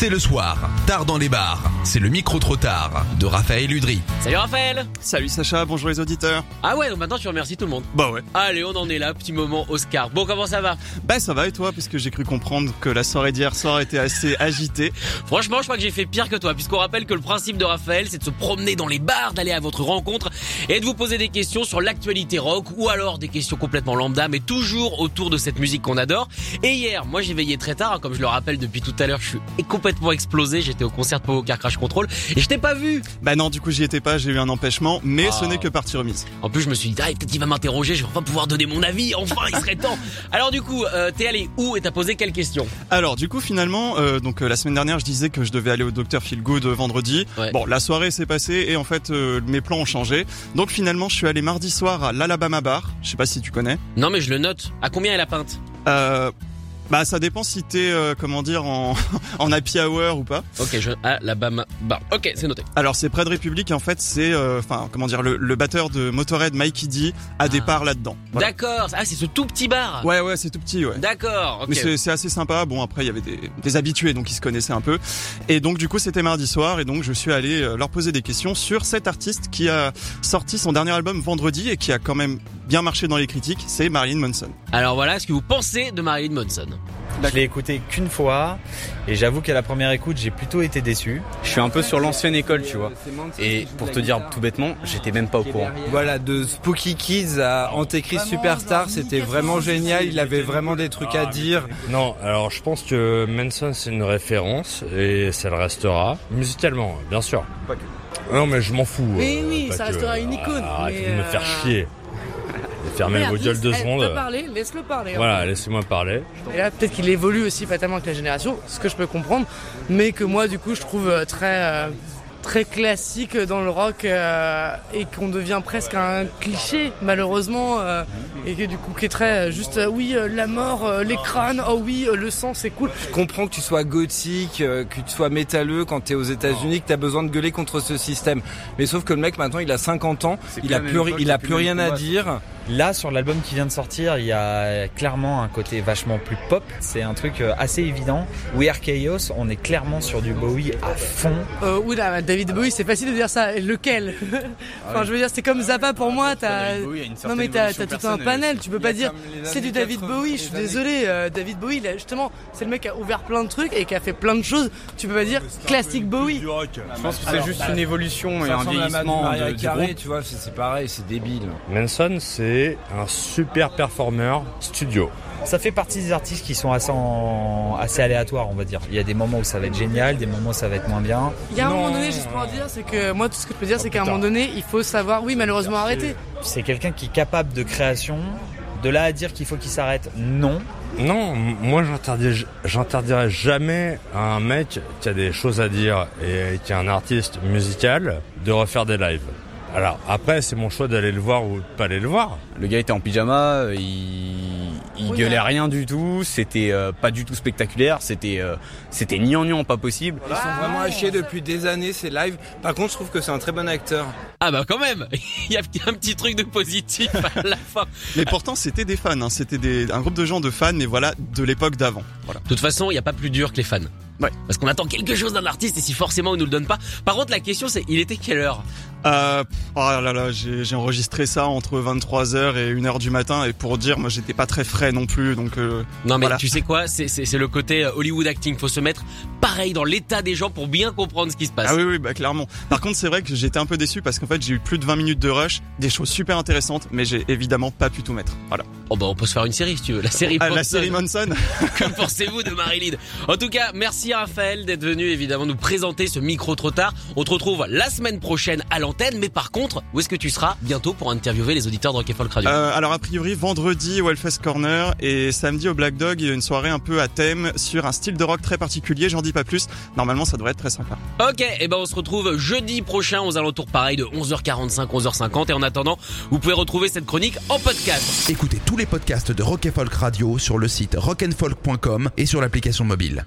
C'est le soir, tard dans les bars. C'est le micro trop tard de Raphaël Udry. Salut Raphaël Salut Sacha, bonjour les auditeurs. Ah ouais, donc maintenant tu remercies tout le monde. Bah ouais. Allez, on en est là, petit moment Oscar. Bon, comment ça va? Bah ça va et toi? Puisque j'ai cru comprendre que la soirée d'hier soir était assez agitée. Franchement, je crois que j'ai fait pire que toi, puisqu'on rappelle que le principe de Raphaël, c'est de se promener dans les bars, d'aller à votre rencontre et de vous poser des questions sur l'actualité rock ou alors des questions complètement lambda, mais toujours autour de cette musique qu'on adore. Et hier, moi j'ai veillé très tard, hein, comme je le rappelle depuis tout à l'heure, je suis complètement explosé, j'étais au concert de Poker Crash Control et je t'ai pas vu Bah non du coup j'y étais pas, j'ai eu un empêchement, mais ce Ah. n'est que partie remise. En plus, je me suis dit, ah, peut-être il va m'interroger, je vais enfin pouvoir donner mon avis, enfin, il serait temps. Alors du coup, euh, t'es allé où et t'as posé quelle question? Alors du coup finalement, euh, donc euh, la semaine dernière je disais que je devais aller au docteur Feel Good euh, vendredi. Ouais. Bon la soirée s'est passée et en fait mes plans ont changé. Donc finalement je suis allé mardi soir à l'Alabama Bar. Je sais pas si tu connais. Non mais je le note. À combien est la pinte? Euh, bah ça dépend si t'es euh, comment dire en en happy hour ou pas. Ok, je... Ah, la Bama... Bah, ok, c'est noté. Alors c'est près de République et en fait c'est euh, enfin comment dire le, le batteur de Motorhead Mikey D a des Ah. parts là-dedans. Voilà. D'accord. Ah, c'est ce tout petit bar. Ouais ouais c'est tout petit ouais. D'accord. Mais c'est- c'est assez sympa. Bon après il y avait des, des habitués donc ils se connaissaient un peu. Et donc du coup c'était mardi soir et donc je suis allé euh, leur poser des questions sur cet artiste qui a sorti son dernier album vendredi et qui a quand même bien marché dans les critiques. C'est Marilyn Manson. Alors voilà, ce que vous pensez de Marilyn Manson Je l'ai écouté qu'une fois et j'avoue qu'à la première écoute j'ai plutôt été déçu. Je suis un peu sur l'ancienne école, tu vois. Et pour te dire tout bêtement, j'étais même pas au courant. Voilà, de Spooky Kids à Antéchrist Superstar, c'était vraiment génial. Il avait vraiment des trucs à dire. Non, alors je pense que Manson c'est une référence et ça le restera. Musicalement, bien sûr. Non mais je m'en fous. Mais euh, oui, pas ça que- restera une icône, Arrêtez mais, de me euh, faire chier. Fermez vos gueules deux secondes. t'as parlé, laisse-le parler. hein. Voilà, laissez-moi parler. Et là, peut-être qu'il évolue aussi fatalement avec la génération, ce que je peux comprendre, mais que moi, du coup, je trouve euh, très, euh, très classique dans le rock euh, et qu'on devient presque un cliché, malheureusement, euh, et que du coup, qui est très juste, euh, oui, euh, la mort, euh, les crânes, oh oui, euh, le sang, c'est cool. Je comprends que tu sois gothique, euh, que tu sois métalleux quand t'es aux États-Unis, que t'as besoin de gueuler contre ce système. Mais sauf que le mec maintenant, il a 50 ans, il a plus, il a plus rien à dire. Là sur l'album qui vient de sortir, il y a clairement un côté vachement plus pop. C'est un truc euh, assez évident. We Are Chaos, on est clairement sur du Bowie à fond. Euh, oui, là, David Bowie, c'est facile de dire ça. Lequel Enfin, je veux dire, c'est comme Zappa pour moi. T'as... Non mais t'as, t'as tout un panel, tu peux pas dire c'est du David Bowie, je suis désolé, euh, David Bowie, il a- justement, c'est le mec qui a ouvert plein de trucs et qui a fait plein de choses, tu peux pas dire classique Bowie. Je pense que c'est juste une évolution et un vieillissement Maria de- du Carré, groupe. tu vois, c'est, c'est pareil, c'est débile. Manson c'est un super performeur studio. Ça fait partie des artistes qui sont assez, en- assez aléatoires, on va dire. Il y a des moments où ça va être génial, des moments où ça va être moins bien. Il y a un moment donné, juste pour dire, c'est que moi tout ce que je peux dire, c'est qu'à un moment donné, il faut savoir, oui, malheureusement arrêter. C'est quelqu'un qui est capable de création. De là à dire qu'il faut qu'il s'arrête, non. Non, moi j'interdis- j'interdirais jamais à un mec qui a des choses à dire et qui est un artiste musical de refaire des lives. Alors après c'est mon choix d'aller le voir ou de pas aller le voir. Le gars était en pyjama, euh, il, il Oui, gueulait mais- rien du tout, c'était euh, pas du tout spectaculaire, c'était euh, c'était pas possible. Ils sont vraiment à chier depuis des années, ces lives. Par contre, je trouve que c'est un très bon acteur. Ah bah quand même Il y a un petit truc de positif à la fin. Mais pourtant c'était des fans. Hein. C'était un groupe de gens de fans, mais voilà de l'époque d'avant. Voilà. De toute façon, il n'y a pas plus dur que les fans. Ouais. Parce qu'on attend quelque chose d'un artiste et si forcément il nous le donne pas. Par contre, la question c'est, il était quelle heure? Euh, oh là là, j'ai, enregistré ça entre 23h et 1h du matin et pour dire, moi j'étais pas très frais non plus, donc euh, Non mais Voilà. tu sais quoi, c'est, le côté euh, Hollywood acting. Faut se mettre pareil dans l'état des gens pour bien comprendre ce qui se passe. Ah oui, oui, bah clairement. Par contre, c'est vrai que j'étais un peu déçu parce qu'en fait, j'ai eu plus de 20 minutes de rush, des choses super intéressantes, mais j'ai évidemment pas pu tout mettre. Voilà. Oh bah on peut se faire une série si tu veux. La série. Ah, la série Manson. Que penses Dansez-vous de Marilyn? En tout cas, merci Raphaël d'être venu évidemment nous présenter ce micro trop tard. On te retrouve la semaine prochaine à l'antenne, mais par contre, où est-ce que tu seras bientôt pour interviewer les auditeurs de Rock Folk Radio? Euh, Alors a priori vendredi au Hellfest Corner et samedi au Black Dog, il y a une soirée un peu à thème sur un style de rock très particulier. J'en dis pas plus. Normalement, ça devrait être très sympa. Ok, et ben on se retrouve jeudi prochain aux alentours pareil de 11h45, 11h50. Et en attendant, vous pouvez retrouver cette chronique en podcast. Écoutez tous les podcasts de Rock Folk Radio sur le site rockandfolk.com et sur l'application mobile.